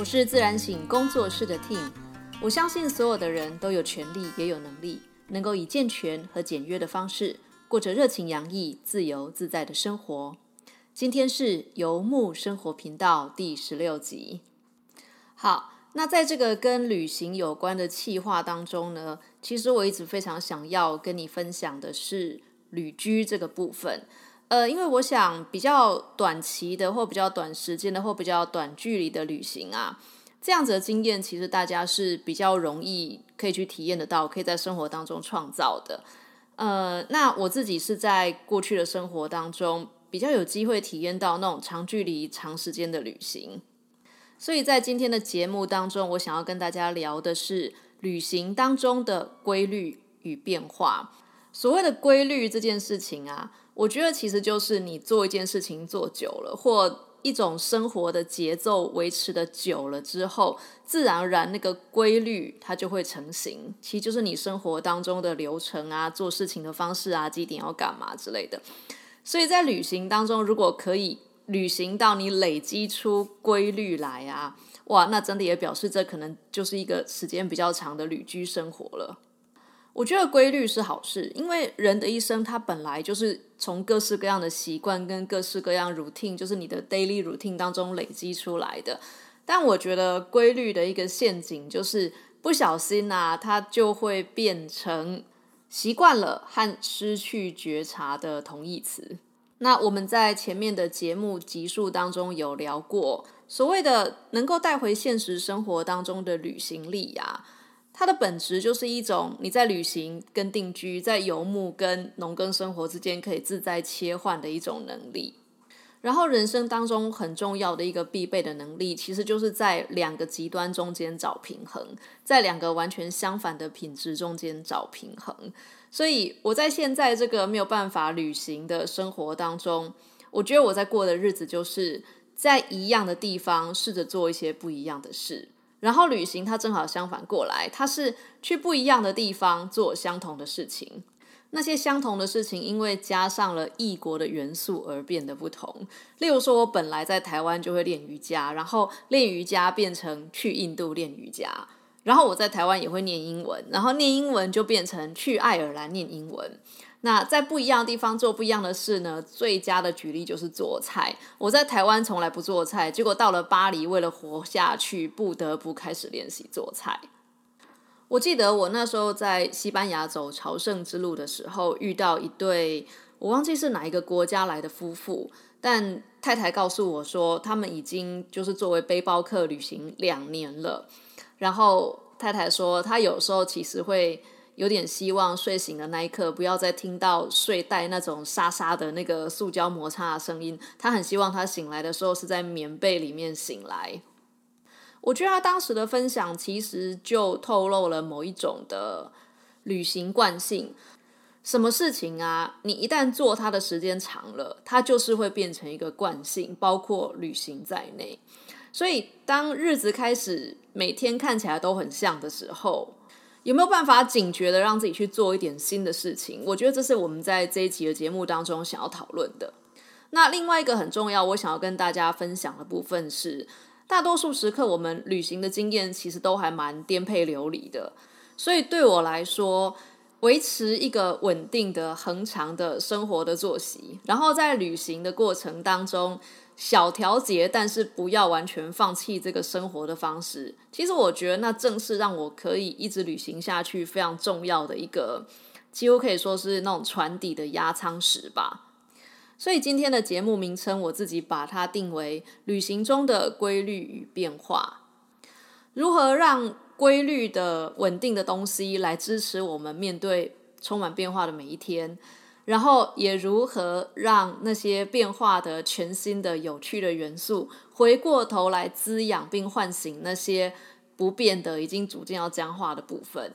我是自然醒工作室的 Team，我相信所有的人都有权利，也有能力，能够以健全和简约的方式，过着热情洋溢、自由自在的生活。今天是游牧生活频道第十六集。好，那在这个跟旅行有关的企划当中呢，其实我一直非常想要跟你分享的是旅居这个部分。呃，因为我想比较短期的，或比较短时间的，或比较短距离的旅行啊，这样子的经验，其实大家是比较容易可以去体验得到，可以在生活当中创造的。呃，那我自己是在过去的生活当中比较有机会体验到那种长距离、长时间的旅行，所以在今天的节目当中，我想要跟大家聊的是旅行当中的规律与变化。所谓的规律这件事情啊。我觉得其实就是你做一件事情做久了，或一种生活的节奏维持的久了之后，自然而然那个规律它就会成型。其实就是你生活当中的流程啊，做事情的方式啊，几点要干嘛之类的。所以在旅行当中，如果可以旅行到你累积出规律来啊，哇，那真的也表示这可能就是一个时间比较长的旅居生活了。我觉得规律是好事，因为人的一生他本来就是从各式各样的习惯跟各式各样 routine，就是你的 daily routine 当中累积出来的。但我觉得规律的一个陷阱就是不小心啊，它就会变成习惯了和失去觉察的同义词。那我们在前面的节目集数当中有聊过，所谓的能够带回现实生活当中的旅行力呀。它的本质就是一种你在旅行跟定居，在游牧跟农耕生活之间可以自在切换的一种能力。然后人生当中很重要的一个必备的能力，其实就是在两个极端中间找平衡，在两个完全相反的品质中间找平衡。所以我在现在这个没有办法旅行的生活当中，我觉得我在过的日子就是在一样的地方试着做一些不一样的事。然后旅行，它正好相反过来，它是去不一样的地方做相同的事情。那些相同的事情，因为加上了异国的元素而变得不同。例如说，我本来在台湾就会练瑜伽，然后练瑜伽变成去印度练瑜伽，然后我在台湾也会念英文，然后念英文就变成去爱尔兰念英文。那在不一样的地方做不一样的事呢？最佳的举例就是做菜。我在台湾从来不做菜，结果到了巴黎，为了活下去，不得不开始练习做菜。我记得我那时候在西班牙走朝圣之路的时候，遇到一对我忘记是哪一个国家来的夫妇，但太太告诉我说，他们已经就是作为背包客旅行两年了。然后太太说，她有时候其实会。有点希望睡醒的那一刻，不要再听到睡袋那种沙沙的那个塑胶摩擦的声音。他很希望他醒来的时候是在棉被里面醒来。我觉得他当时的分享其实就透露了某一种的旅行惯性。什么事情啊？你一旦做它的时间长了，它就是会变成一个惯性，包括旅行在内。所以当日子开始每天看起来都很像的时候，有没有办法警觉的让自己去做一点新的事情？我觉得这是我们在这一集的节目当中想要讨论的。那另外一个很重要，我想要跟大家分享的部分是，大多数时刻我们旅行的经验其实都还蛮颠沛流离的。所以对我来说，维持一个稳定的、恒常的生活的作息，然后在旅行的过程当中。小调节，但是不要完全放弃这个生活的方式。其实我觉得，那正是让我可以一直旅行下去非常重要的一个，几乎可以说是那种船底的压舱石吧。所以今天的节目名称，我自己把它定为“旅行中的规律与变化”。如何让规律的、稳定的东西来支持我们面对充满变化的每一天？然后也如何让那些变化的、全新的、有趣的元素回过头来滋养并唤醒那些不变的、已经逐渐要僵化的部分？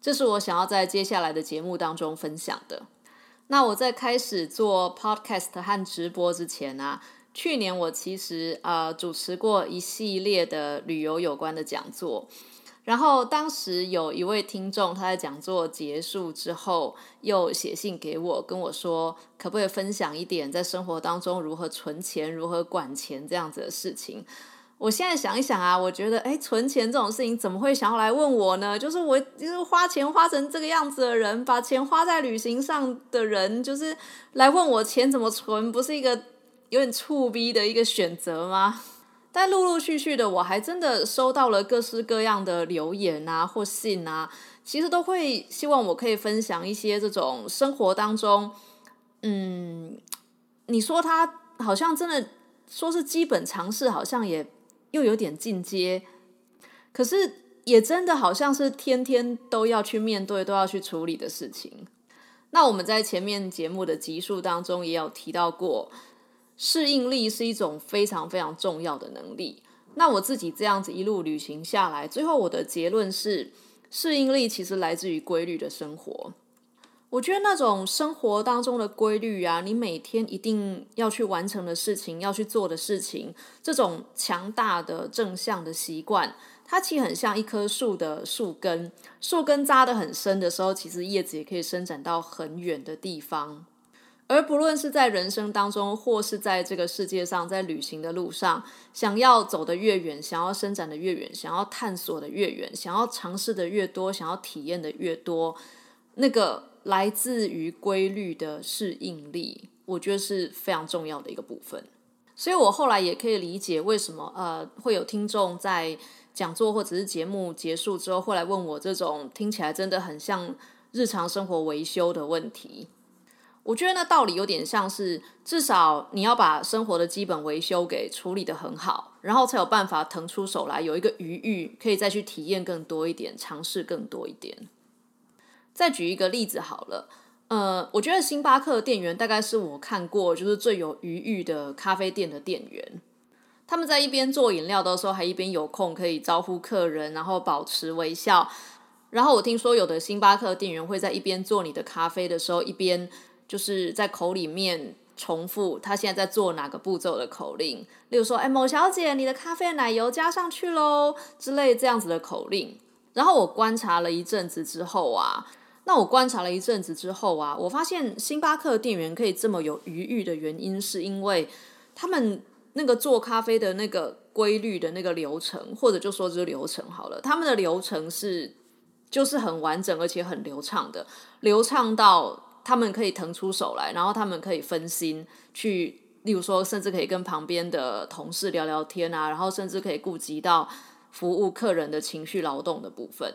这是我想要在接下来的节目当中分享的。那我在开始做 podcast 和直播之前啊，去年我其实呃主持过一系列的旅游有关的讲座。然后当时有一位听众，他在讲座结束之后，又写信给我，跟我说，可不可以分享一点在生活当中如何存钱、如何管钱这样子的事情。我现在想一想啊，我觉得，哎，存钱这种事情怎么会想要来问我呢？就是我就是花钱花成这个样子的人，把钱花在旅行上的人，就是来问我钱怎么存，不是一个有点触逼的一个选择吗？但陆陆续续的，我还真的收到了各式各样的留言啊或信啊，其实都会希望我可以分享一些这种生活当中，嗯，你说他好像真的说是基本常识，好像也。又有点进阶，可是也真的好像是天天都要去面对、都要去处理的事情。那我们在前面节目的集数当中也有提到过，适应力是一种非常非常重要的能力。那我自己这样子一路旅行下来，最后我的结论是，适应力其实来自于规律的生活。我觉得那种生活当中的规律啊，你每天一定要去完成的事情，要去做的事情，这种强大的正向的习惯，它其实很像一棵树的树根，树根扎得很深的时候，其实叶子也可以伸展到很远的地方。而不论是在人生当中，或是在这个世界上，在旅行的路上，想要走得越远，想要伸展的越远，想要探索的越远，想要尝试的越多，想要体验的越多，那个。来自于规律的适应力，我觉得是非常重要的一个部分。所以我后来也可以理解为什么呃会有听众在讲座或者是节目结束之后，会来问我这种听起来真的很像日常生活维修的问题。我觉得那道理有点像是，至少你要把生活的基本维修给处理的很好，然后才有办法腾出手来，有一个余裕可以再去体验更多一点，尝试更多一点。再举一个例子好了，呃，我觉得星巴克店员大概是我看过就是最有余裕的咖啡店的店员。他们在一边做饮料的时候，还一边有空可以招呼客人，然后保持微笑。然后我听说有的星巴克店员会在一边做你的咖啡的时候，一边就是在口里面重复他现在在做哪个步骤的口令，例如说：“哎，某小姐，你的咖啡奶油加上去喽”之类这样子的口令。然后我观察了一阵子之后啊。那我观察了一阵子之后啊，我发现星巴克店员可以这么有余裕的原因，是因为他们那个做咖啡的那个规律的那个流程，或者就说是流程好了，他们的流程是就是很完整而且很流畅的，流畅到他们可以腾出手来，然后他们可以分心去，例如说，甚至可以跟旁边的同事聊聊天啊，然后甚至可以顾及到服务客人的情绪劳动的部分。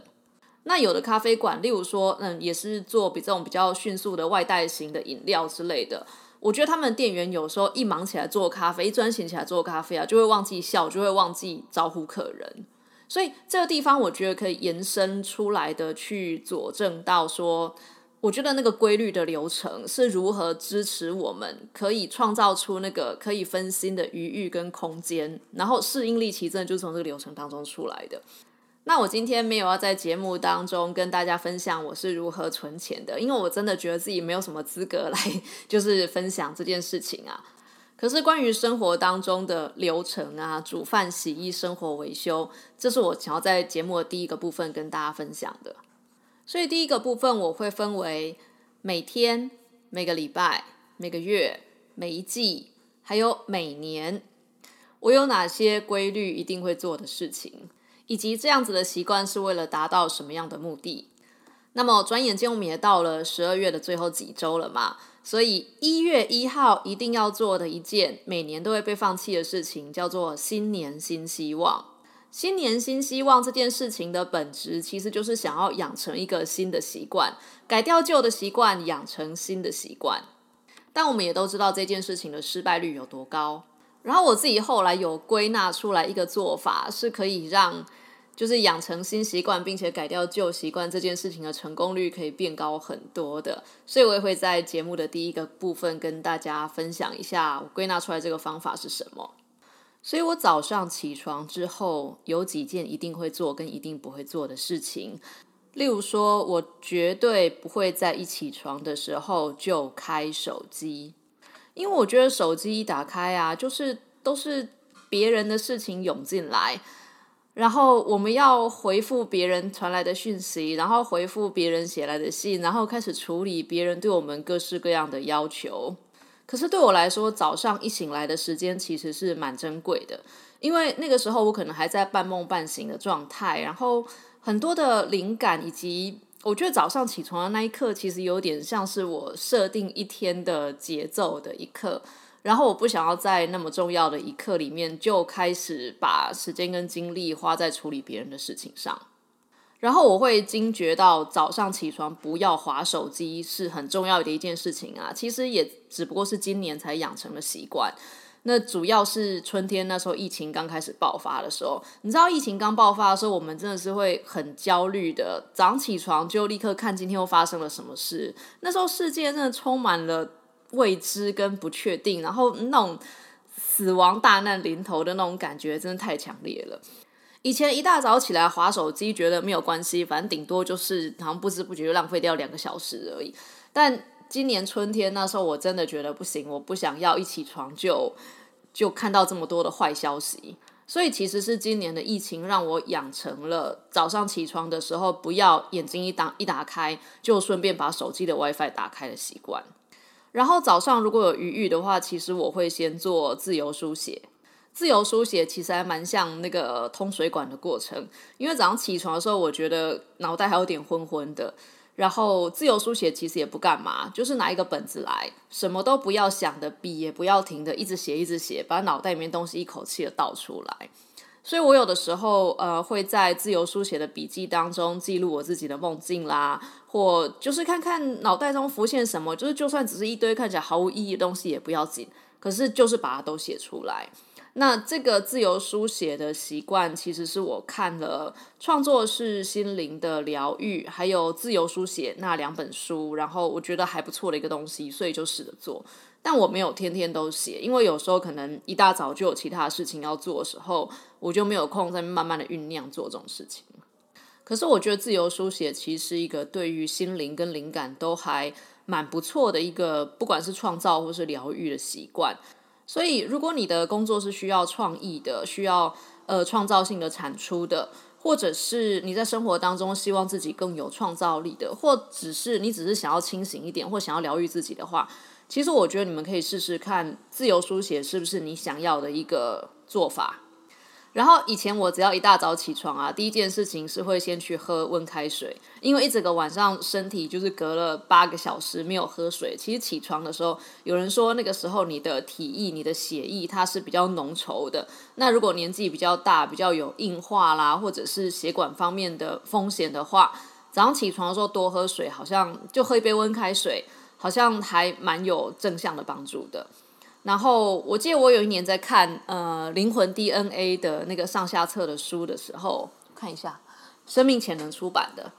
那有的咖啡馆，例如说，嗯，也是做比这种比较迅速的外带型的饮料之类的。我觉得他们店员有时候一忙起来做咖啡，一专心起来做咖啡啊，就会忘记笑，就会忘记招呼客人。所以这个地方，我觉得可以延伸出来的去佐证到说，我觉得那个规律的流程是如何支持我们可以创造出那个可以分心的余裕跟空间，然后适应力其实真的就是从这个流程当中出来的。那我今天没有要在节目当中跟大家分享我是如何存钱的，因为我真的觉得自己没有什么资格来 就是分享这件事情啊。可是关于生活当中的流程啊，煮饭、洗衣、生活维修，这是我想要在节目的第一个部分跟大家分享的。所以第一个部分我会分为每天、每个礼拜、每个月、每一季，还有每年，我有哪些规律一定会做的事情。以及这样子的习惯是为了达到什么样的目的？那么转眼间我们也到了十二月的最后几周了嘛，所以一月一号一定要做的一件每年都会被放弃的事情，叫做新年新希望。新年新希望这件事情的本质，其实就是想要养成一个新的习惯，改掉旧的习惯，养成新的习惯。但我们也都知道这件事情的失败率有多高。然后我自己后来有归纳出来一个做法，是可以让就是养成新习惯，并且改掉旧习惯这件事情的成功率可以变高很多的。所以我也会在节目的第一个部分跟大家分享一下我归纳出来这个方法是什么。所以我早上起床之后有几件一定会做跟一定不会做的事情，例如说我绝对不会在一起床的时候就开手机。因为我觉得手机一打开啊，就是都是别人的事情涌进来，然后我们要回复别人传来的讯息，然后回复别人写来的信，然后开始处理别人对我们各式各样的要求。可是对我来说，早上一醒来的时间其实是蛮珍贵的，因为那个时候我可能还在半梦半醒的状态，然后很多的灵感以及我觉得早上起床的那一刻，其实有点像是我设定一天的节奏的一刻。然后我不想要在那么重要的一刻里面就开始把时间跟精力花在处理别人的事情上。然后我会惊觉到早上起床不要划手机是很重要的一件事情啊。其实也只不过是今年才养成了习惯。那主要是春天那时候疫情刚开始爆发的时候，你知道疫情刚爆发的时候，我们真的是会很焦虑的，早上起床就立刻看今天又发生了什么事。那时候世界真的充满了未知跟不确定，然后那种死亡大难临头的那种感觉真的太强烈了。以前一大早起来划手机，觉得没有关系，反正顶多就是好像不知不觉就浪费掉两个小时而已。但今年春天那时候，我真的觉得不行，我不想要一起床就就看到这么多的坏消息。所以其实是今年的疫情让我养成了早上起床的时候不要眼睛一打一打开就顺便把手机的 WiFi 打开的习惯。然后早上如果有余裕的话，其实我会先做自由书写。自由书写其实还蛮像那个通水管的过程，因为早上起床的时候，我觉得脑袋还有点昏昏的。然后自由书写其实也不干嘛，就是拿一个本子来，什么都不要想的，笔也不要停的，一直写一直写，把脑袋里面东西一口气的倒出来。所以我有的时候呃会在自由书写的笔记当中记录我自己的梦境啦，或就是看看脑袋中浮现什么，就是就算只是一堆看起来毫无意义的东西也不要紧，可是就是把它都写出来。那这个自由书写的习惯，其实是我看了《创作是心灵的疗愈》还有自由书写那两本书，然后我觉得还不错的一个东西，所以就试着做。但我没有天天都写，因为有时候可能一大早就有其他事情要做的时候，我就没有空在慢慢的酝酿做这种事情。可是我觉得自由书写其实一个对于心灵跟灵感都还蛮不错的一个，不管是创造或是疗愈的习惯。所以，如果你的工作是需要创意的，需要呃创造性的产出的，或者是你在生活当中希望自己更有创造力的，或只是你只是想要清醒一点，或想要疗愈自己的话，其实我觉得你们可以试试看自由书写是不是你想要的一个做法。然后以前我只要一大早起床啊，第一件事情是会先去喝温开水，因为一整个晚上身体就是隔了八个小时没有喝水。其实起床的时候，有人说那个时候你的体液、你的血液它是比较浓稠的。那如果年纪比较大、比较有硬化啦，或者是血管方面的风险的话，早上起床的时候多喝水，好像就喝一杯温开水，好像还蛮有正向的帮助的。然后我记得我有一年在看呃灵魂 DNA 的那个上下册的书的时候，看一下生命潜能出版的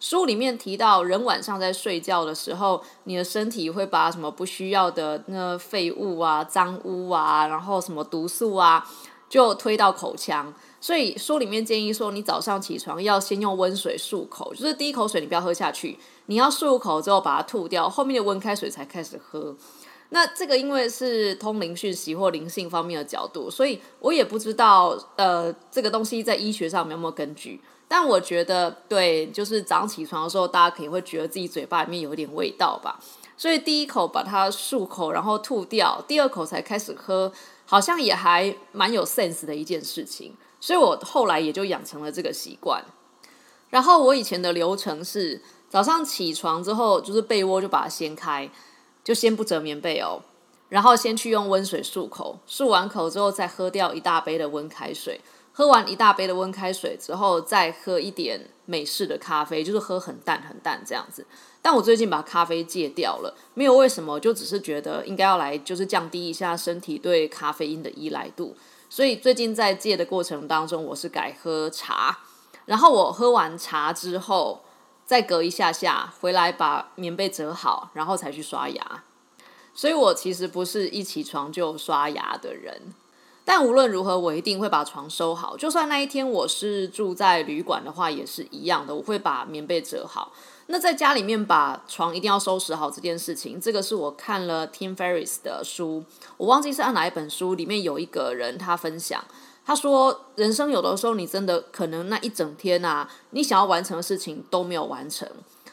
书里面提到，人晚上在睡觉的时候，你的身体会把什么不需要的那废物啊、脏污啊，然后什么毒素啊，就推到口腔。所以书里面建议说，你早上起床要先用温水漱口，就是第一口水你不要喝下去，你要漱口之后把它吐掉，后面的温开水才开始喝。那这个因为是通灵讯息或灵性方面的角度，所以我也不知道呃这个东西在医学上有没有根据。但我觉得对，就是早上起床的时候，大家可能会觉得自己嘴巴里面有一点味道吧。所以第一口把它漱口，然后吐掉，第二口才开始喝，好像也还蛮有 sense 的一件事情。所以我后来也就养成了这个习惯。然后我以前的流程是早上起床之后，就是被窝就把它掀开。就先不折棉被哦，然后先去用温水漱口，漱完口之后再喝掉一大杯的温开水，喝完一大杯的温开水之后再喝一点美式的咖啡，就是喝很淡很淡这样子。但我最近把咖啡戒掉了，没有为什么，就只是觉得应该要来就是降低一下身体对咖啡因的依赖度，所以最近在戒的过程当中，我是改喝茶，然后我喝完茶之后。再隔一下下回来把棉被折好，然后才去刷牙。所以我其实不是一起床就刷牙的人。但无论如何，我一定会把床收好。就算那一天我是住在旅馆的话，也是一样的，我会把棉被折好。那在家里面把床一定要收拾好这件事情，这个是我看了 Tim Ferriss 的书，我忘记是按哪一本书，里面有一个人他分享。他说：“人生有的时候，你真的可能那一整天啊，你想要完成的事情都没有完成。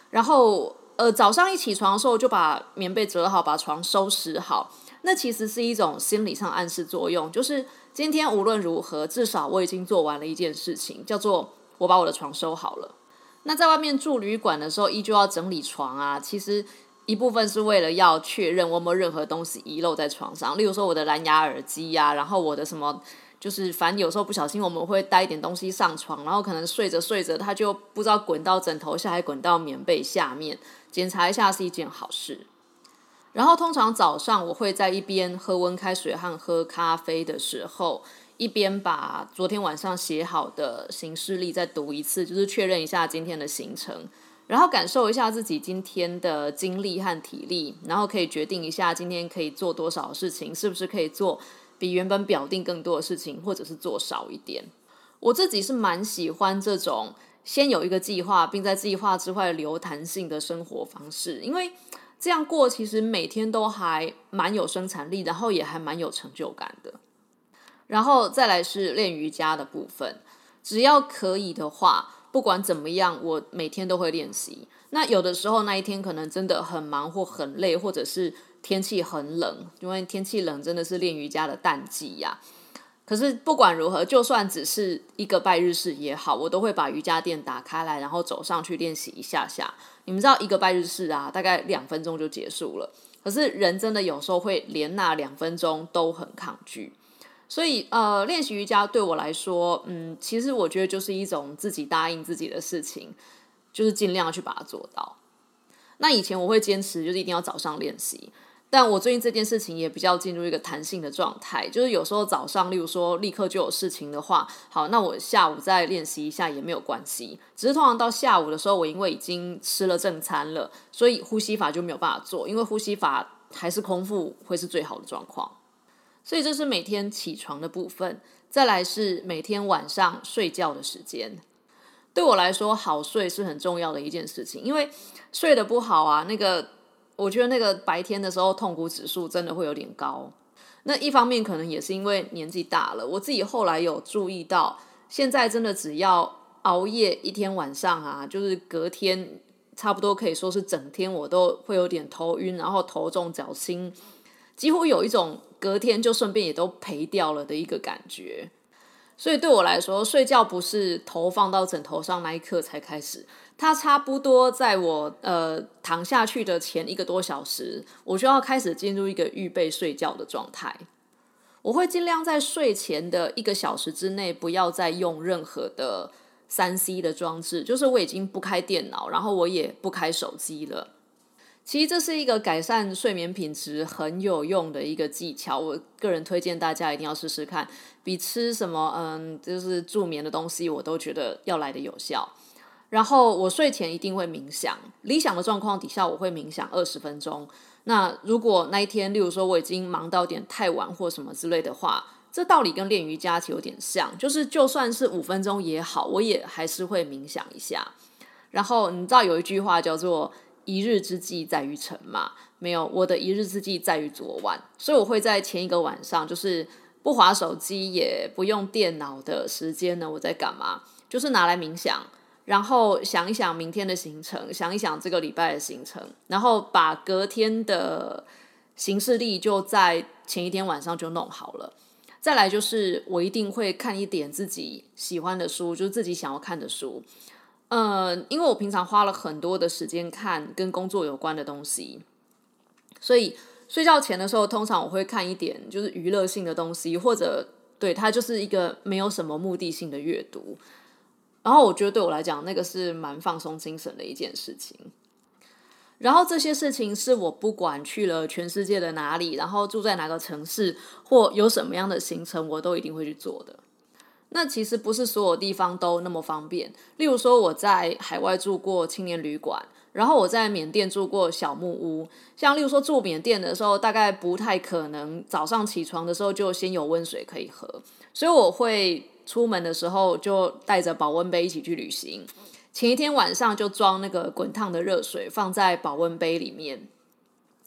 然后，呃，早上一起床的时候就把棉被折好，把床收拾好，那其实是一种心理上暗示作用，就是今天无论如何，至少我已经做完了一件事情，叫做我把我的床收好了。那在外面住旅馆的时候，依旧要整理床啊。其实一部分是为了要确认我有没有任何东西遗漏在床上，例如说我的蓝牙耳机呀，然后我的什么，就是反正有时候不小心我们会带一点东西上床，然后可能睡着睡着，它就不知道滚到枕头下，还滚到棉被下面，检查一下是一件好事。然后通常早上我会在一边喝温开水和喝咖啡的时候。一边把昨天晚上写好的行事历再读一次，就是确认一下今天的行程，然后感受一下自己今天的精力和体力，然后可以决定一下今天可以做多少事情，是不是可以做比原本表定更多的事情，或者是做少一点。我自己是蛮喜欢这种先有一个计划，并在计划之外留弹性的生活方式，因为这样过其实每天都还蛮有生产力，然后也还蛮有成就感的。然后再来是练瑜伽的部分，只要可以的话，不管怎么样，我每天都会练习。那有的时候那一天可能真的很忙或很累，或者是天气很冷，因为天气冷真的是练瑜伽的淡季呀。可是不管如何，就算只是一个拜日式也好，我都会把瑜伽垫打开来，然后走上去练习一下下。你们知道一个拜日式啊，大概两分钟就结束了。可是人真的有时候会连那两分钟都很抗拒。所以，呃，练习瑜伽对我来说，嗯，其实我觉得就是一种自己答应自己的事情，就是尽量去把它做到。那以前我会坚持，就是一定要早上练习，但我最近这件事情也比较进入一个弹性的状态，就是有时候早上，例如说立刻就有事情的话，好，那我下午再练习一下也没有关系。只是通常到下午的时候，我因为已经吃了正餐了，所以呼吸法就没有办法做，因为呼吸法还是空腹会是最好的状况。所以这是每天起床的部分，再来是每天晚上睡觉的时间。对我来说，好睡是很重要的一件事情，因为睡得不好啊，那个我觉得那个白天的时候痛苦指数真的会有点高。那一方面可能也是因为年纪大了，我自己后来有注意到，现在真的只要熬夜一天晚上啊，就是隔天差不多可以说是整天我都会有点头晕，然后头重脚轻，几乎有一种。隔天就顺便也都赔掉了的一个感觉，所以对我来说，睡觉不是头放到枕头上那一刻才开始，它差不多在我呃躺下去的前一个多小时，我就要开始进入一个预备睡觉的状态。我会尽量在睡前的一个小时之内，不要再用任何的三 C 的装置，就是我已经不开电脑，然后我也不开手机了。其实这是一个改善睡眠品质很有用的一个技巧，我个人推荐大家一定要试试看，比吃什么嗯就是助眠的东西，我都觉得要来的有效。然后我睡前一定会冥想，理想的状况底下我会冥想二十分钟。那如果那一天，例如说我已经忙到点太晚或什么之类的话，这道理跟练瑜伽其实有点像，就是就算是五分钟也好，我也还是会冥想一下。然后你知道有一句话叫做。一日之计在于晨嘛，没有我的一日之计在于昨晚，所以我会在前一个晚上，就是不划手机也不用电脑的时间呢，我在干嘛？就是拿来冥想，然后想一想明天的行程，想一想这个礼拜的行程，然后把隔天的行事历就在前一天晚上就弄好了。再来就是我一定会看一点自己喜欢的书，就是自己想要看的书。呃，因为我平常花了很多的时间看跟工作有关的东西，所以睡觉前的时候，通常我会看一点就是娱乐性的东西，或者对它就是一个没有什么目的性的阅读。然后我觉得对我来讲，那个是蛮放松精神的一件事情。然后这些事情是我不管去了全世界的哪里，然后住在哪个城市，或有什么样的行程，我都一定会去做的。那其实不是所有地方都那么方便。例如说，我在海外住过青年旅馆，然后我在缅甸住过小木屋。像例如说住缅甸的时候，大概不太可能早上起床的时候就先有温水可以喝，所以我会出门的时候就带着保温杯一起去旅行。前一天晚上就装那个滚烫的热水放在保温杯里面，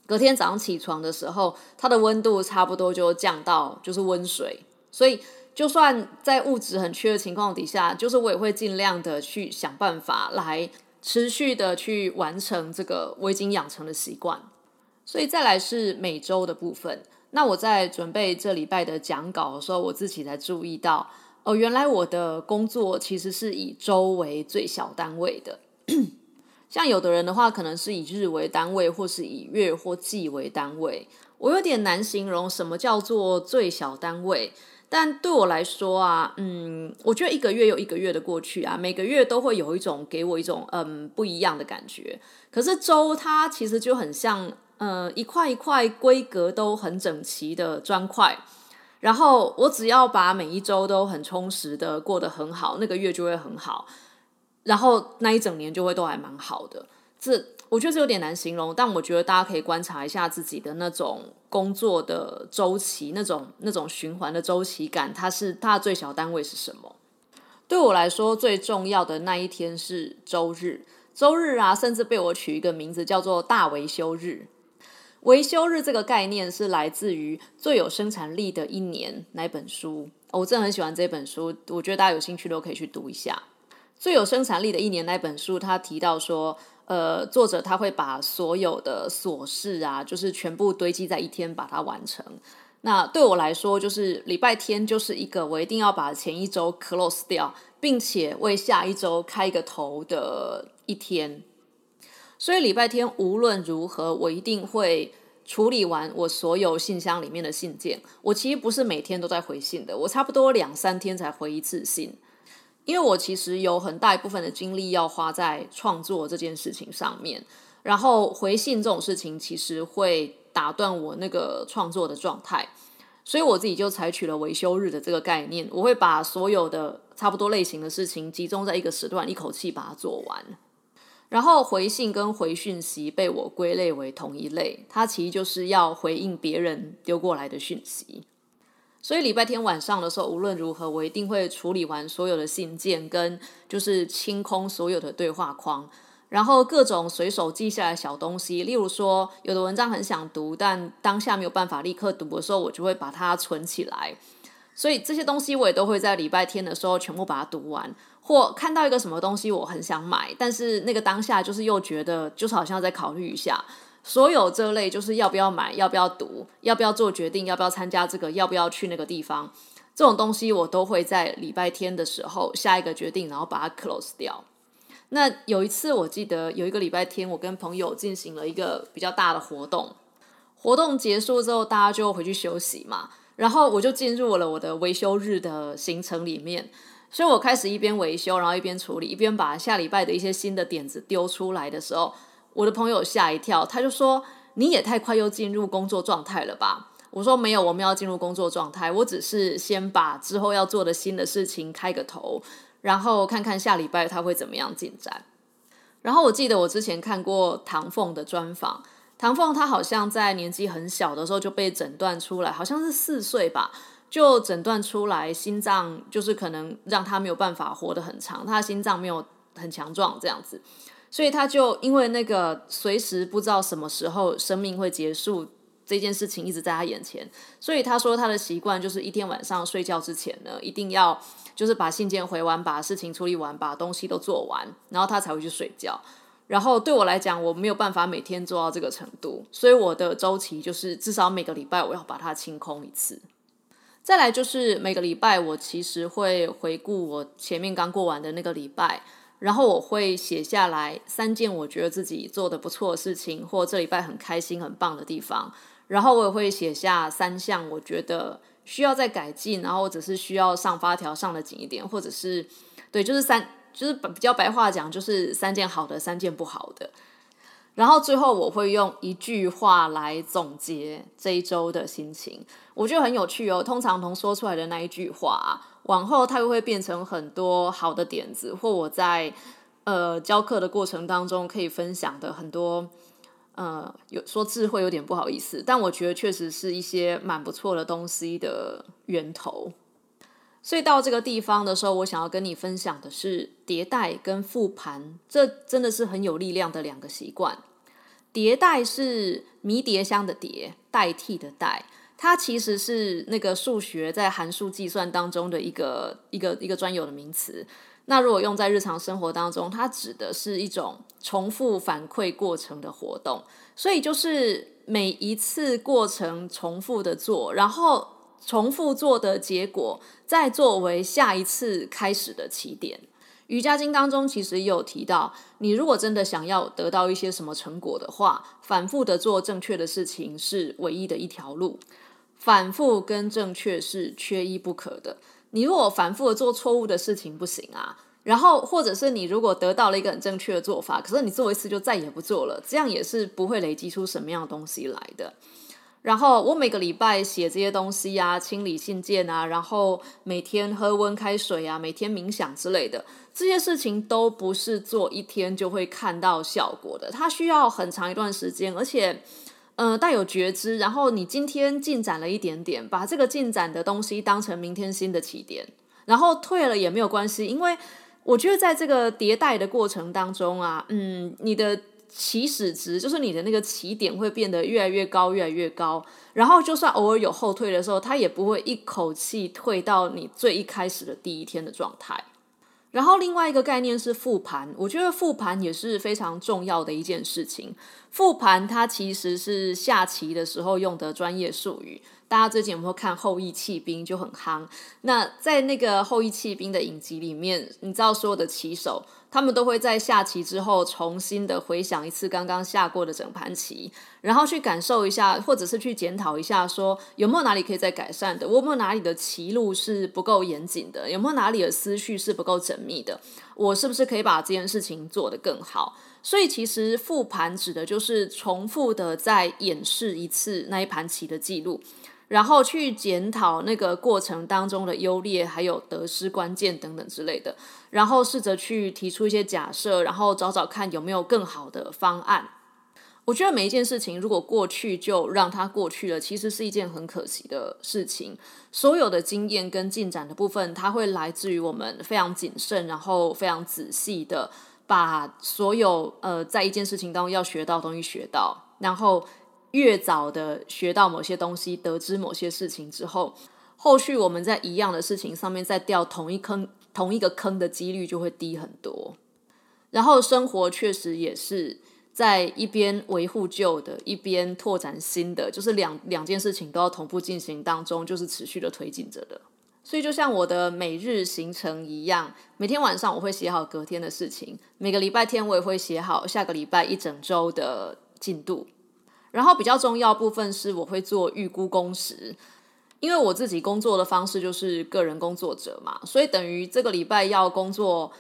隔天早上起床的时候，它的温度差不多就降到就是温水，所以。就算在物质很缺的情况底下，就是我也会尽量的去想办法来持续的去完成这个我已经养成的习惯。所以再来是每周的部分，那我在准备这礼拜的讲稿的时候，我自己才注意到，哦，原来我的工作其实是以周为最小单位的。像有的人的话，可能是以日为单位，或是以月或季为单位。我有点难形容什么叫做最小单位。但对我来说啊，嗯，我觉得一个月又一个月的过去啊，每个月都会有一种给我一种嗯不一样的感觉。可是周它其实就很像，呃，一块一块规格都很整齐的砖块，然后我只要把每一周都很充实的过得很好，那个月就会很好，然后那一整年就会都还蛮好的。这我觉得是有点难形容，但我觉得大家可以观察一下自己的那种工作的周期，那种那种循环的周期感，它是它的最小单位是什么？对我来说，最重要的那一天是周日。周日啊，甚至被我取一个名字叫做“大维修日”。维修日这个概念是来自于《最有生产力的一年》那本书。我真的很喜欢这本书，我觉得大家有兴趣都可以去读一下《最有生产力的一年》那本书。他提到说。呃，作者他会把所有的琐事啊，就是全部堆积在一天把它完成。那对我来说，就是礼拜天就是一个我一定要把前一周 close 掉，并且为下一周开一个头的一天。所以礼拜天无论如何，我一定会处理完我所有信箱里面的信件。我其实不是每天都在回信的，我差不多两三天才回一次信。因为我其实有很大一部分的精力要花在创作这件事情上面，然后回信这种事情其实会打断我那个创作的状态，所以我自己就采取了维修日的这个概念，我会把所有的差不多类型的事情集中在一个时段，一口气把它做完。然后回信跟回讯息被我归类为同一类，它其实就是要回应别人丢过来的讯息。所以礼拜天晚上的时候，无论如何，我一定会处理完所有的信件，跟就是清空所有的对话框，然后各种随手记下来小东西，例如说有的文章很想读，但当下没有办法立刻读的时候，我就会把它存起来。所以这些东西我也都会在礼拜天的时候全部把它读完，或看到一个什么东西我很想买，但是那个当下就是又觉得就是好像再考虑一下。所有这类就是要不要买，要不要读，要不要做决定，要不要参加这个，要不要去那个地方，这种东西我都会在礼拜天的时候下一个决定，然后把它 close 掉。那有一次我记得有一个礼拜天，我跟朋友进行了一个比较大的活动，活动结束之后大家就回去休息嘛，然后我就进入了我的维修日的行程里面，所以我开始一边维修，然后一边处理，一边把下礼拜的一些新的点子丢出来的时候。我的朋友吓一跳，他就说：“你也太快又进入工作状态了吧？”我说：“没有，我们要进入工作状态，我只是先把之后要做的新的事情开个头，然后看看下礼拜他会怎么样进展。”然后我记得我之前看过唐凤的专访，唐凤他好像在年纪很小的时候就被诊断出来，好像是四岁吧，就诊断出来心脏就是可能让他没有办法活得很长，他的心脏没有很强壮这样子。所以他就因为那个随时不知道什么时候生命会结束这件事情一直在他眼前，所以他说他的习惯就是一天晚上睡觉之前呢，一定要就是把信件回完，把事情处理完，把东西都做完，然后他才会去睡觉。然后对我来讲，我没有办法每天做到这个程度，所以我的周期就是至少每个礼拜我要把它清空一次。再来就是每个礼拜我其实会回顾我前面刚过完的那个礼拜。然后我会写下来三件我觉得自己做的不错的事情，或这礼拜很开心、很棒的地方。然后我也会写下三项我觉得需要再改进，然后只是需要上发条上的紧一点，或者是对，就是三，就是比较白话讲，就是三件好的，三件不好的。然后最后我会用一句话来总结这一周的心情，我觉得很有趣哦。通常能说出来的那一句话。往后它又会变成很多好的点子，或我在呃教课的过程当中可以分享的很多呃有说智慧有点不好意思，但我觉得确实是一些蛮不错的东西的源头。所以到这个地方的时候，我想要跟你分享的是迭代跟复盘，这真的是很有力量的两个习惯。迭代是迷迭香的迭，代替的代。它其实是那个数学在函数计算当中的一个一个一个专有的名词。那如果用在日常生活当中，它指的是一种重复反馈过程的活动，所以就是每一次过程重复的做，然后重复做的结果，再作为下一次开始的起点。瑜伽经当中其实也有提到，你如果真的想要得到一些什么成果的话，反复的做正确的事情是唯一的一条路。反复跟正确是缺一不可的。你如果反复的做错误的事情不行啊，然后或者是你如果得到了一个很正确的做法，可是你做一次就再也不做了，这样也是不会累积出什么样的东西来的。然后我每个礼拜写这些东西啊，清理信件啊，然后每天喝温开水啊，每天冥想之类的，这些事情都不是做一天就会看到效果的，它需要很长一段时间，而且，呃，带有觉知。然后你今天进展了一点点，把这个进展的东西当成明天新的起点，然后退了也没有关系，因为我觉得在这个迭代的过程当中啊，嗯，你的。起始值就是你的那个起点会变得越来越高，越来越高。然后就算偶尔有后退的时候，它也不会一口气退到你最一开始的第一天的状态。然后另外一个概念是复盘，我觉得复盘也是非常重要的一件事情。复盘它其实是下棋的时候用的专业术语。大家最近有没有看《后羿弃兵》就很夯？那在那个《后羿弃兵》的影集里面，你知道所有的棋手。他们都会在下棋之后重新的回想一次刚刚下过的整盘棋，然后去感受一下，或者是去检讨一下，说有没有哪里可以再改善的，我有没有哪里的棋路是不够严谨的，有没有哪里的思绪是不够缜密的，我是不是可以把这件事情做得更好？所以其实复盘指的就是重复的再演示一次那一盘棋的记录。然后去检讨那个过程当中的优劣，还有得失关键等等之类的，然后试着去提出一些假设，然后找找看有没有更好的方案。我觉得每一件事情如果过去就让它过去了，其实是一件很可惜的事情。所有的经验跟进展的部分，它会来自于我们非常谨慎，然后非常仔细的把所有呃在一件事情当中要学到东西学到，然后。越早的学到某些东西，得知某些事情之后，后续我们在一样的事情上面再掉同一坑、同一个坑的几率就会低很多。然后生活确实也是在一边维护旧的，一边拓展新的，就是两两件事情都要同步进行当中，就是持续的推进着的。所以就像我的每日行程一样，每天晚上我会写好隔天的事情，每个礼拜天我也会写好下个礼拜一整周的进度。然后比较重要部分是，我会做预估工时，因为我自己工作的方式就是个人工作者嘛，所以等于这个礼拜要工作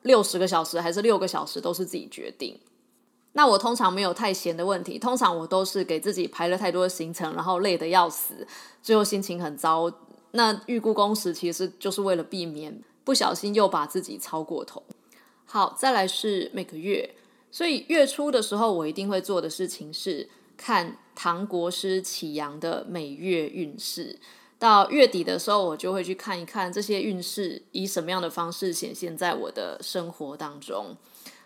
六十个小时还是六个小时都是自己决定。那我通常没有太闲的问题，通常我都是给自己排了太多的行程，然后累得要死，最后心情很糟。那预估工时其实就是为了避免不小心又把自己超过头。好，再来是每个月，所以月初的时候我一定会做的事情是。看唐国师启阳的每月运势，到月底的时候，我就会去看一看这些运势以什么样的方式显现在我的生活当中。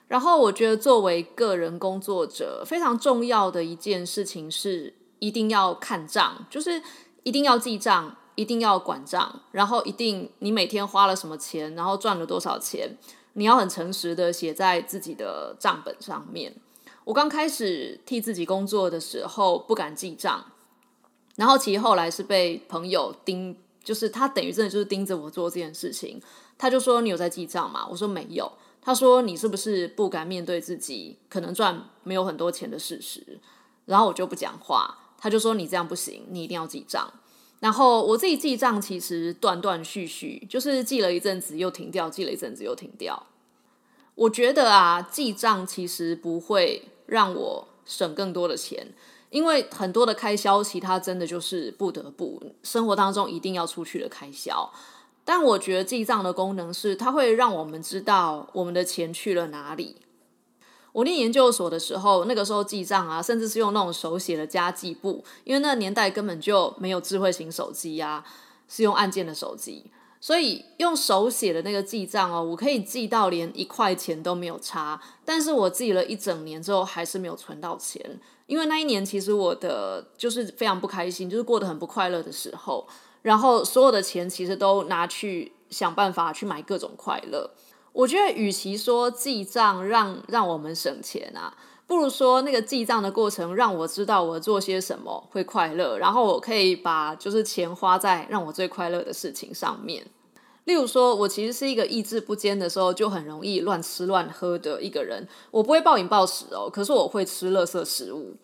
然后，我觉得作为个人工作者，非常重要的一件事情是一定要看账，就是一定要记账，一定要管账，然后一定你每天花了什么钱，然后赚了多少钱，你要很诚实的写在自己的账本上面。我刚开始替自己工作的时候不敢记账，然后其实后来是被朋友盯，就是他等于真的就是盯着我做这件事情。他就说：“你有在记账吗？”我说：“没有。”他说：“你是不是不敢面对自己可能赚没有很多钱的事实？”然后我就不讲话。他就说：“你这样不行，你一定要记账。”然后我自己记账其实断断续续，就是记了一阵子又停掉，记了一阵子又停掉。我觉得啊，记账其实不会。让我省更多的钱，因为很多的开销，其他真的就是不得不生活当中一定要出去的开销。但我觉得记账的功能是，它会让我们知道我们的钱去了哪里。我念研究所的时候，那个时候记账啊，甚至是用那种手写的家记簿，因为那个年代根本就没有智慧型手机呀，是用按键的手机。所以用手写的那个记账哦，我可以记到连一块钱都没有差。但是我记了一整年之后，还是没有存到钱。因为那一年其实我的就是非常不开心，就是过得很不快乐的时候。然后所有的钱其实都拿去想办法去买各种快乐。我觉得与其说记账让让我们省钱啊。不如说，那个记账的过程让我知道我做些什么会快乐，然后我可以把就是钱花在让我最快乐的事情上面。例如说，我其实是一个意志不坚的时候就很容易乱吃乱喝的一个人。我不会暴饮暴食哦，可是我会吃垃圾食物。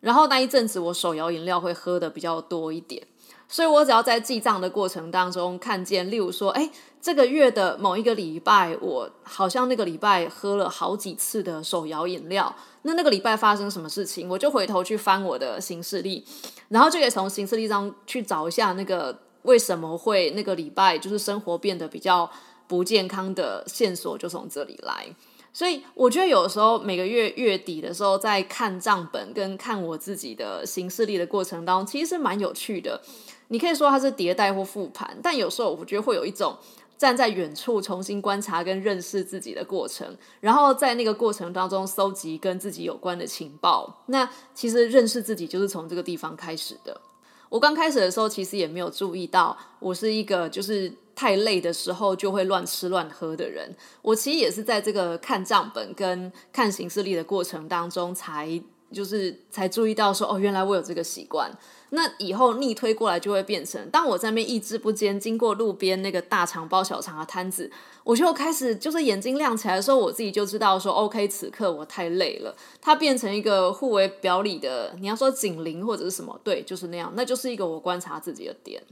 然后那一阵子，我手摇饮料会喝的比较多一点。所以我只要在记账的过程当中看见，例如说，哎，这个月的某一个礼拜，我好像那个礼拜喝了好几次的手摇饮料。那那个礼拜发生什么事情，我就回头去翻我的行事历，然后就可以从行事历上去找一下那个为什么会那个礼拜就是生活变得比较不健康的线索，就从这里来。所以我觉得有时候每个月月底的时候，在看账本跟看我自己的行事历的过程当中，其实蛮有趣的。你可以说它是迭代或复盘，但有时候我觉得会有一种站在远处重新观察跟认识自己的过程，然后在那个过程当中搜集跟自己有关的情报。那其实认识自己就是从这个地方开始的。我刚开始的时候其实也没有注意到，我是一个就是太累的时候就会乱吃乱喝的人。我其实也是在这个看账本跟看行事历的过程当中，才就是才注意到说，哦，原来我有这个习惯。那以后逆推过来就会变成，当我在那边意志不坚，经过路边那个大肠包小肠的摊子，我就开始就是眼睛亮起来的时候，我自己就知道说，OK，此刻我太累了。它变成一个互为表里的，你要说警铃或者是什么，对，就是那样，那就是一个我观察自己的点。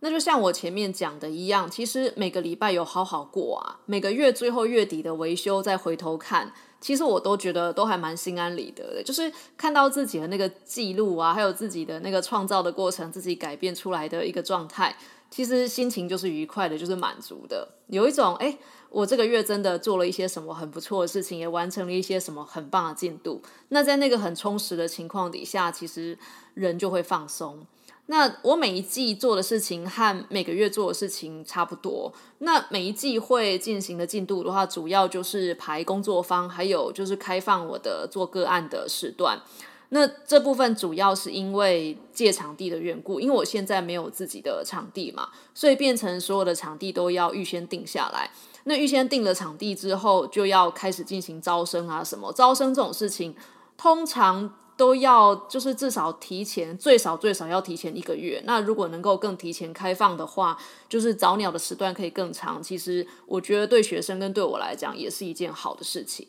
那就像我前面讲的一样，其实每个礼拜有好好过啊，每个月最后月底的维修再回头看。其实我都觉得都还蛮心安理得的，就是看到自己的那个记录啊，还有自己的那个创造的过程，自己改变出来的一个状态，其实心情就是愉快的，就是满足的，有一种哎，我这个月真的做了一些什么很不错的事情，也完成了一些什么很棒的进度。那在那个很充实的情况底下，其实人就会放松。那我每一季做的事情和每个月做的事情差不多。那每一季会进行的进度的话，主要就是排工作方，还有就是开放我的做个案的时段。那这部分主要是因为借场地的缘故，因为我现在没有自己的场地嘛，所以变成所有的场地都要预先定下来。那预先定了场地之后，就要开始进行招生啊什么。招生这种事情，通常。都要就是至少提前最少最少要提前一个月。那如果能够更提前开放的话，就是早鸟的时段可以更长。其实我觉得对学生跟对我来讲也是一件好的事情。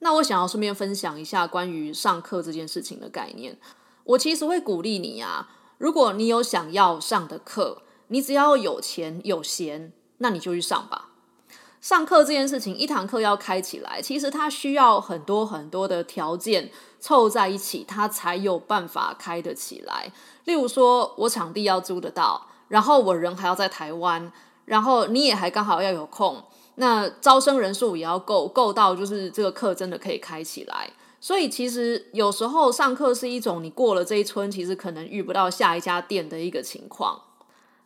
那我想要顺便分享一下关于上课这件事情的概念。我其实会鼓励你啊，如果你有想要上的课，你只要有钱有闲，那你就去上吧。上课这件事情，一堂课要开起来，其实它需要很多很多的条件凑在一起，它才有办法开得起来。例如说，我场地要租得到，然后我人还要在台湾，然后你也还刚好要有空，那招生人数也要够，够到就是这个课真的可以开起来。所以其实有时候上课是一种你过了这一村，其实可能遇不到下一家店的一个情况。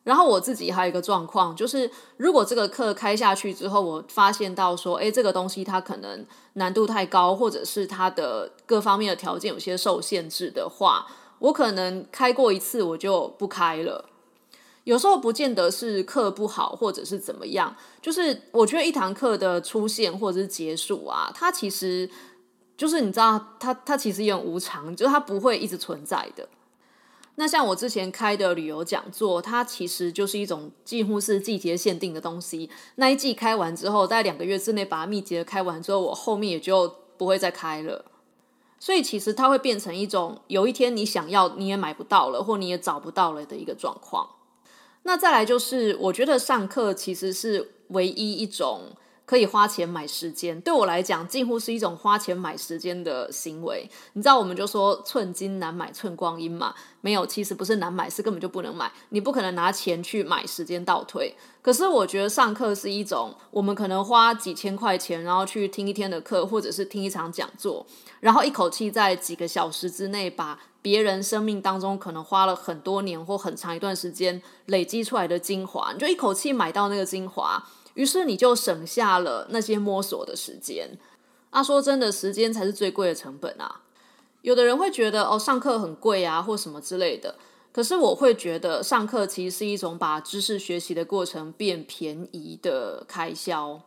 然后我自己还有一个状况，就是如果这个课开下去之后，我发现到说，哎，这个东西它可能难度太高，或者是它的各方面的条件有些受限制的话，我可能开过一次我就不开了。有时候不见得是课不好，或者是怎么样，就是我觉得一堂课的出现或者是结束啊，它其实就是你知道，它它其实也很无常，就是它不会一直存在的。那像我之前开的旅游讲座，它其实就是一种几乎是季节限定的东西。那一季开完之后，在两个月之内把它密集的开完之后，我后面也就不会再开了。所以其实它会变成一种有一天你想要你也买不到了，或你也找不到了的一个状况。那再来就是，我觉得上课其实是唯一一种。可以花钱买时间，对我来讲，近乎是一种花钱买时间的行为。你知道，我们就说寸金难买寸光阴嘛？没有，其实不是难买，是根本就不能买。你不可能拿钱去买时间倒退。可是，我觉得上课是一种，我们可能花几千块钱，然后去听一天的课，或者是听一场讲座，然后一口气在几个小时之内，把别人生命当中可能花了很多年或很长一段时间累积出来的精华，你就一口气买到那个精华。于是你就省下了那些摸索的时间。啊，说真的，时间才是最贵的成本啊。有的人会觉得哦，上课很贵啊，或什么之类的。可是我会觉得，上课其实是一种把知识学习的过程变便宜的开销。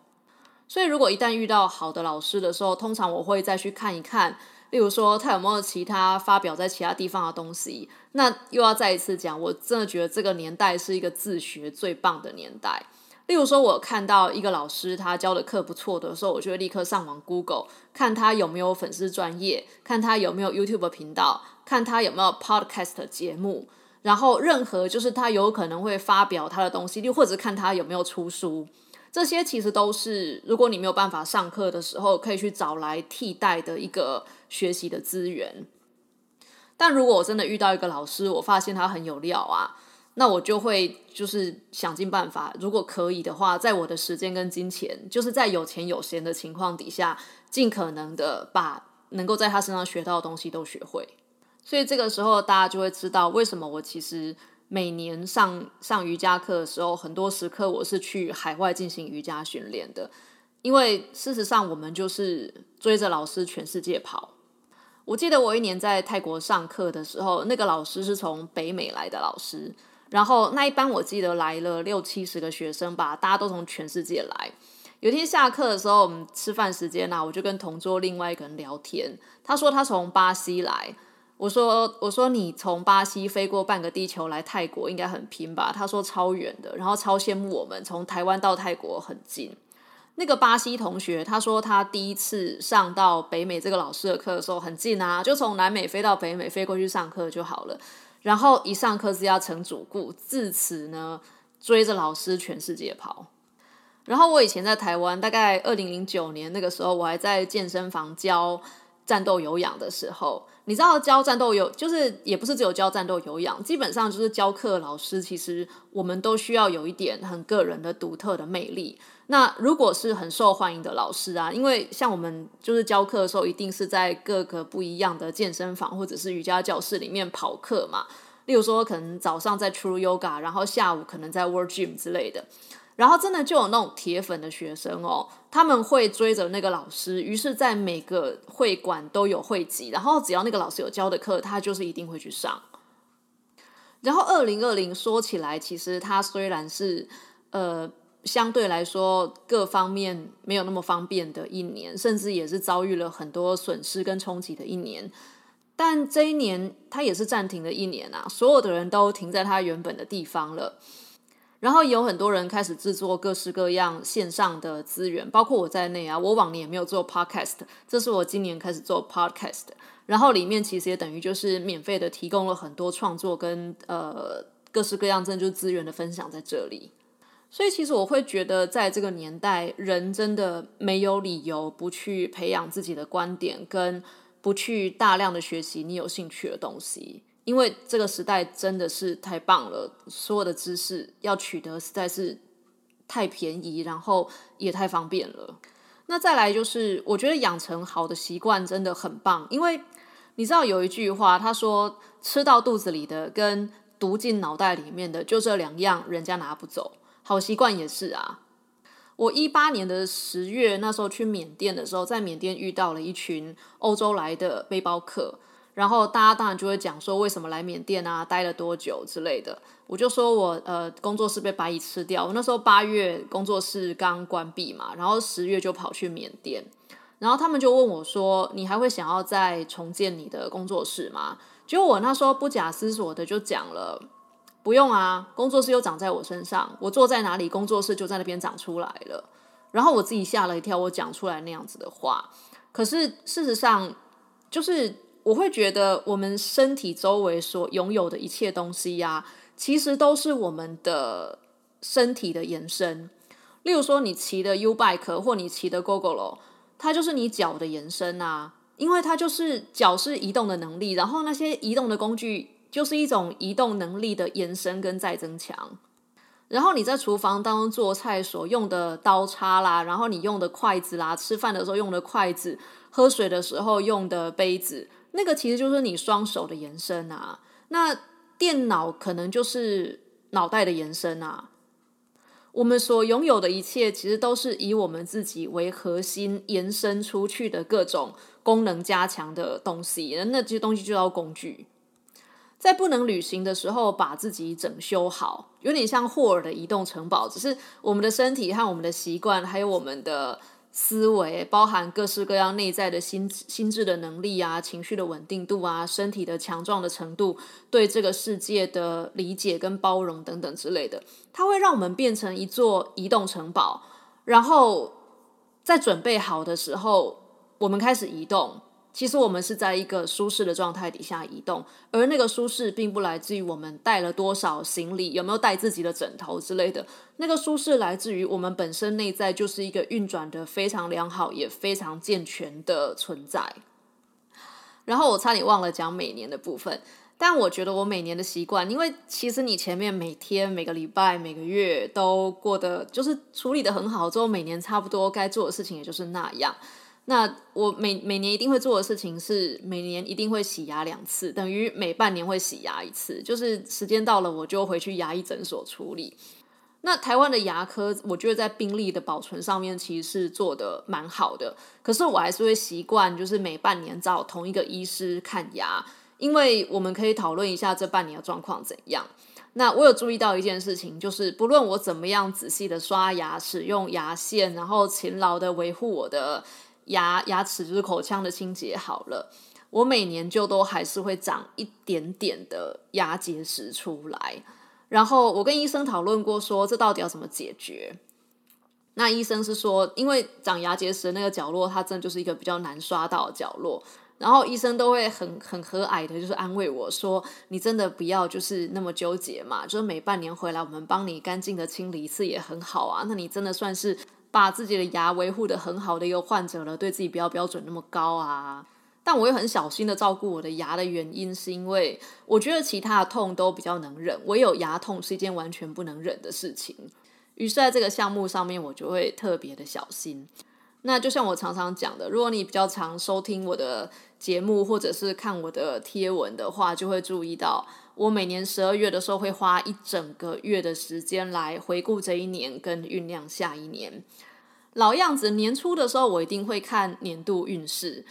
所以如果一旦遇到好的老师的时候，通常我会再去看一看，例如说他有没有其他发表在其他地方的东西。那又要再一次讲，我真的觉得这个年代是一个自学最棒的年代。例如说，我看到一个老师他教的课不错的时候，我就会立刻上网 Google 看他有没有粉丝专业，看他有没有 YouTube 频道，看他有没有 Podcast 节目，然后任何就是他有可能会发表他的东西，又或者看他有没有出书，这些其实都是如果你没有办法上课的时候，可以去找来替代的一个学习的资源。但如果我真的遇到一个老师，我发现他很有料啊。那我就会就是想尽办法，如果可以的话，在我的时间跟金钱，就是在有钱有闲的情况底下，尽可能的把能够在他身上学到的东西都学会。所以这个时候，大家就会知道为什么我其实每年上上瑜伽课的时候，很多时刻我是去海外进行瑜伽训练的。因为事实上，我们就是追着老师全世界跑。我记得我一年在泰国上课的时候，那个老师是从北美来的老师。然后那一班我记得来了六七十个学生吧，大家都从全世界来。有天下课的时候，我们吃饭时间呢，我就跟同桌另外一个人聊天。他说他从巴西来，我说我说你从巴西飞过半个地球来泰国，应该很拼吧？他说超远的，然后超羡慕我们从台湾到泰国很近。那个巴西同学他说他第一次上到北美这个老师的课的时候很近啊，就从南美飞到北美飞过去上课就好了。然后一上课是要成主顾，自此呢追着老师全世界跑。然后我以前在台湾，大概二零零九年那个时候，我还在健身房教战斗有氧的时候，你知道教战斗有，就是也不是只有教战斗有氧，基本上就是教课老师，其实我们都需要有一点很个人的独特的魅力。那如果是很受欢迎的老师啊，因为像我们就是教课的时候，一定是在各个不一样的健身房或者是瑜伽教室里面跑课嘛。例如说，可能早上在 True Yoga，然后下午可能在 World Gym 之类的。然后真的就有那种铁粉的学生哦，他们会追着那个老师，于是，在每个会馆都有会籍，然后只要那个老师有教的课，他就是一定会去上。然后二零二零说起来，其实它虽然是呃。相对来说，各方面没有那么方便的一年，甚至也是遭遇了很多损失跟冲击的一年。但这一年，它也是暂停了一年啊！所有的人都停在他原本的地方了。然后有很多人开始制作各式各样线上的资源，包括我在内啊。我往年也没有做 podcast，这是我今年开始做 podcast。然后里面其实也等于就是免费的提供了很多创作跟呃各式各样真就资源的分享在这里。所以，其实我会觉得，在这个年代，人真的没有理由不去培养自己的观点，跟不去大量的学习你有兴趣的东西。因为这个时代真的是太棒了，所有的知识要取得实在是太便宜，然后也太方便了。那再来就是，我觉得养成好的习惯真的很棒，因为你知道有一句话，他说：“吃到肚子里的跟读进脑袋里面的，就这两样，人家拿不走。”好习惯也是啊。我一八年的十月那时候去缅甸的时候，在缅甸遇到了一群欧洲来的背包客，然后大家当然就会讲说为什么来缅甸啊，待了多久之类的。我就说我呃工作室被白蚁吃掉，我那时候八月工作室刚关闭嘛，然后十月就跑去缅甸，然后他们就问我说：“你还会想要再重建你的工作室吗？”结果我那时候不假思索的就讲了。不用啊，工作室又长在我身上，我坐在哪里，工作室就在那边长出来了。然后我自己吓了一跳，我讲出来那样子的话。可是事实上，就是我会觉得，我们身体周围所拥有的一切东西呀，其实都是我们的身体的延伸。例如说，你骑的 U bike 或你骑的 GoGo 它就是你脚的延伸啊，因为它就是脚是移动的能力，然后那些移动的工具。就是一种移动能力的延伸跟再增强，然后你在厨房当中做菜所用的刀叉啦，然后你用的筷子啦，吃饭的时候用的筷子，喝水的时候用的杯子，那个其实就是你双手的延伸啊。那电脑可能就是脑袋的延伸啊。我们所拥有的一切，其实都是以我们自己为核心延伸出去的各种功能加强的东西，那这些东西就叫工具。在不能旅行的时候，把自己整修好，有点像霍尔的移动城堡。只是我们的身体和我们的习惯，还有我们的思维，包含各式各样内在的心心智的能力啊，情绪的稳定度啊，身体的强壮的程度，对这个世界的理解跟包容等等之类的，它会让我们变成一座移动城堡，然后在准备好的时候，我们开始移动。其实我们是在一个舒适的状态底下移动，而那个舒适并不来自于我们带了多少行李，有没有带自己的枕头之类的。那个舒适来自于我们本身内在就是一个运转的非常良好也非常健全的存在。然后我差点忘了讲每年的部分，但我觉得我每年的习惯，因为其实你前面每天、每个礼拜、每个月都过得就是处理的很好，之后每年差不多该做的事情也就是那样。那我每每年一定会做的事情是，每年一定会洗牙两次，等于每半年会洗牙一次。就是时间到了，我就回去牙医诊所处理。那台湾的牙科，我觉得在病历的保存上面其实是做的蛮好的。可是我还是会习惯，就是每半年找同一个医师看牙，因为我们可以讨论一下这半年的状况怎样。那我有注意到一件事情，就是不论我怎么样仔细的刷牙、使用牙线，然后勤劳的维护我的。牙牙齿就是口腔的清洁好了，我每年就都还是会长一点点的牙结石出来。然后我跟医生讨论过，说这到底要怎么解决？那医生是说，因为长牙结石的那个角落，它真的就是一个比较难刷到的角落。然后医生都会很很和蔼的，就是安慰我说：“你真的不要就是那么纠结嘛，就是每半年回来，我们帮你干净的清理一次也很好啊。那你真的算是。”把自己的牙维护的很好的一个患者了，对自己不要标准那么高啊。但我又很小心的照顾我的牙的原因，是因为我觉得其他的痛都比较能忍，唯有牙痛是一件完全不能忍的事情。于是，在这个项目上面，我就会特别的小心。那就像我常常讲的，如果你比较常收听我的节目，或者是看我的贴文的话，就会注意到。我每年十二月的时候会花一整个月的时间来回顾这一年跟酝酿下一年。老样子，年初的时候我一定会看年度运势，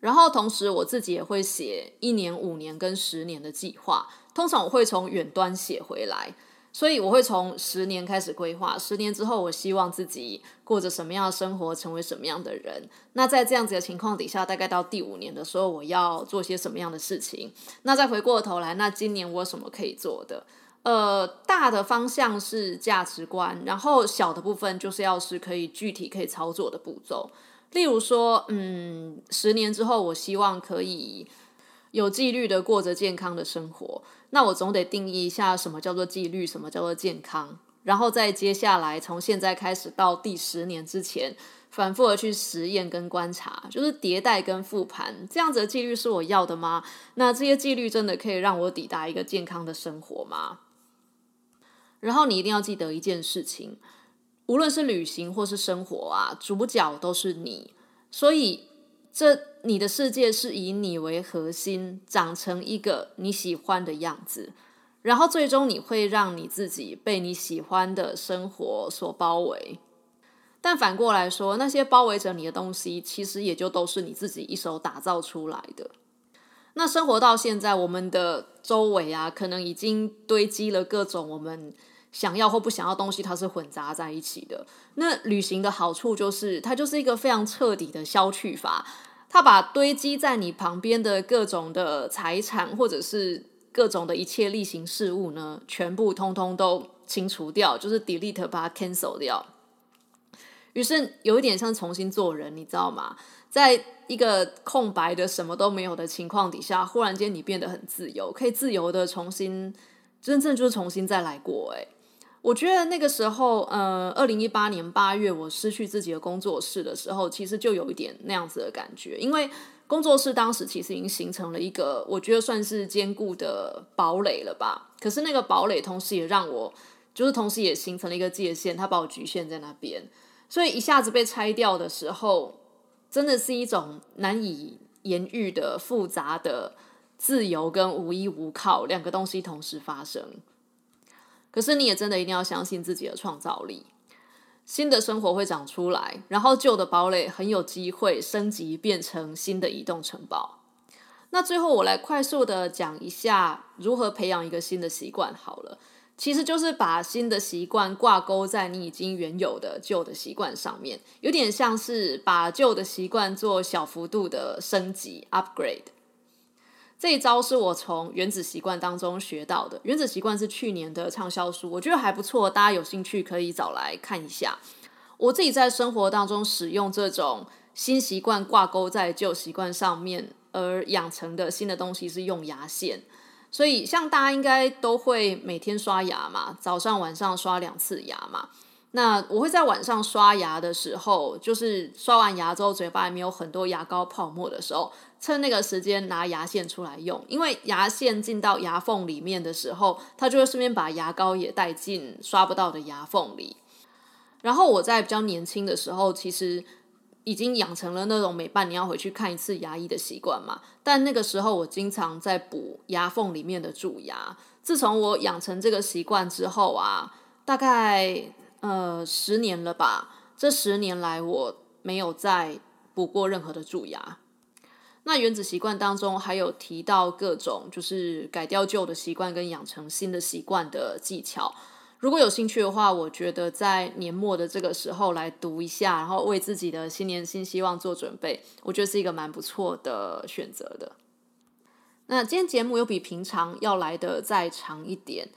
然后同时我自己也会写一年、五年跟十年的计划。通常我会从远端写回来。所以我会从十年开始规划，十年之后我希望自己过着什么样的生活，成为什么样的人。那在这样子的情况底下，大概到第五年的时候，我要做些什么样的事情？那再回过头来，那今年我有什么可以做的？呃，大的方向是价值观，然后小的部分就是要是可以具体可以操作的步骤。例如说，嗯，十年之后，我希望可以。有纪律的过着健康的生活，那我总得定义一下什么叫做纪律，什么叫做健康，然后再接下来从现在开始到第十年之前，反复的去实验跟观察，就是迭代跟复盘，这样子的纪律是我要的吗？那这些纪律真的可以让我抵达一个健康的生活吗？然后你一定要记得一件事情，无论是旅行或是生活啊，主角都是你，所以。这你的世界是以你为核心，长成一个你喜欢的样子，然后最终你会让你自己被你喜欢的生活所包围。但反过来说，那些包围着你的东西，其实也就都是你自己一手打造出来的。那生活到现在，我们的周围啊，可能已经堆积了各种我们。想要或不想要东西，它是混杂在一起的。那旅行的好处就是，它就是一个非常彻底的消去法。他把堆积在你旁边的各种的财产，或者是各种的一切例行事务呢，全部通通都清除掉，就是 delete 把它 cancel 掉。于是有一点像重新做人，你知道吗？在一个空白的什么都没有的情况底下，忽然间你变得很自由，可以自由的重新，真正就是重新再来过。诶。我觉得那个时候，呃，二零一八年八月，我失去自己的工作室的时候，其实就有一点那样子的感觉。因为工作室当时其实已经形成了一个，我觉得算是坚固的堡垒了吧。可是那个堡垒同时也让我，就是同时也形成了一个界限，它把我局限在那边。所以一下子被拆掉的时候，真的是一种难以言喻的复杂的自由跟无依无靠两个东西同时发生。可是你也真的一定要相信自己的创造力，新的生活会长出来，然后旧的堡垒很有机会升级变成新的移动城堡。那最后我来快速的讲一下如何培养一个新的习惯。好了，其实就是把新的习惯挂钩在你已经原有的旧的习惯上面，有点像是把旧的习惯做小幅度的升级 （upgrade）。这一招是我从《原子习惯》当中学到的，《原子习惯》是去年的畅销书，我觉得还不错，大家有兴趣可以找来看一下。我自己在生活当中使用这种新习惯挂钩在旧习惯上面而养成的新的东西是用牙线。所以，像大家应该都会每天刷牙嘛，早上晚上刷两次牙嘛。那我会在晚上刷牙的时候，就是刷完牙之后，嘴巴里面有很多牙膏泡沫的时候，趁那个时间拿牙线出来用。因为牙线进到牙缝里面的时候，它就会顺便把牙膏也带进刷不到的牙缝里。然后我在比较年轻的时候，其实。已经养成了那种每半年要回去看一次牙医的习惯嘛，但那个时候我经常在补牙缝里面的蛀牙。自从我养成这个习惯之后啊，大概呃十年了吧，这十年来我没有再补过任何的蛀牙。那原子习惯当中还有提到各种就是改掉旧的习惯跟养成新的习惯的技巧。如果有兴趣的话，我觉得在年末的这个时候来读一下，然后为自己的新年新希望做准备，我觉得是一个蛮不错的选择的。那今天节目又比平常要来的再长一点，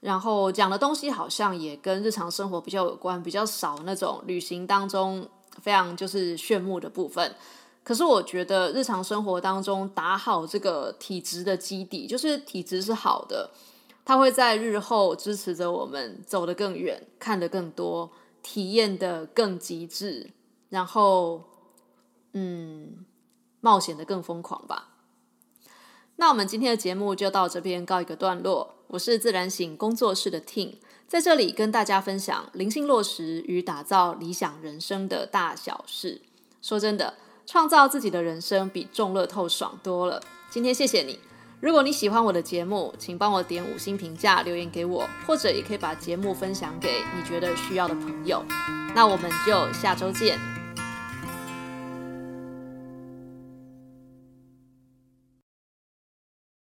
然后讲的东西好像也跟日常生活比较有关，比较少那种旅行当中非常就是炫目的部分。可是我觉得日常生活当中打好这个体质的基底，就是体质是好的。它会在日后支持着我们走得更远，看得更多，体验的更极致，然后，嗯，冒险的更疯狂吧。那我们今天的节目就到这边告一个段落。我是自然醒工作室的 Ting，在这里跟大家分享灵性落实与打造理想人生的大小事。说真的，创造自己的人生比中乐透爽多了。今天谢谢你。如果你喜欢我的节目，请帮我点五星评价，留言给我，或者也可以把节目分享给你觉得需要的朋友。那我们就下周见。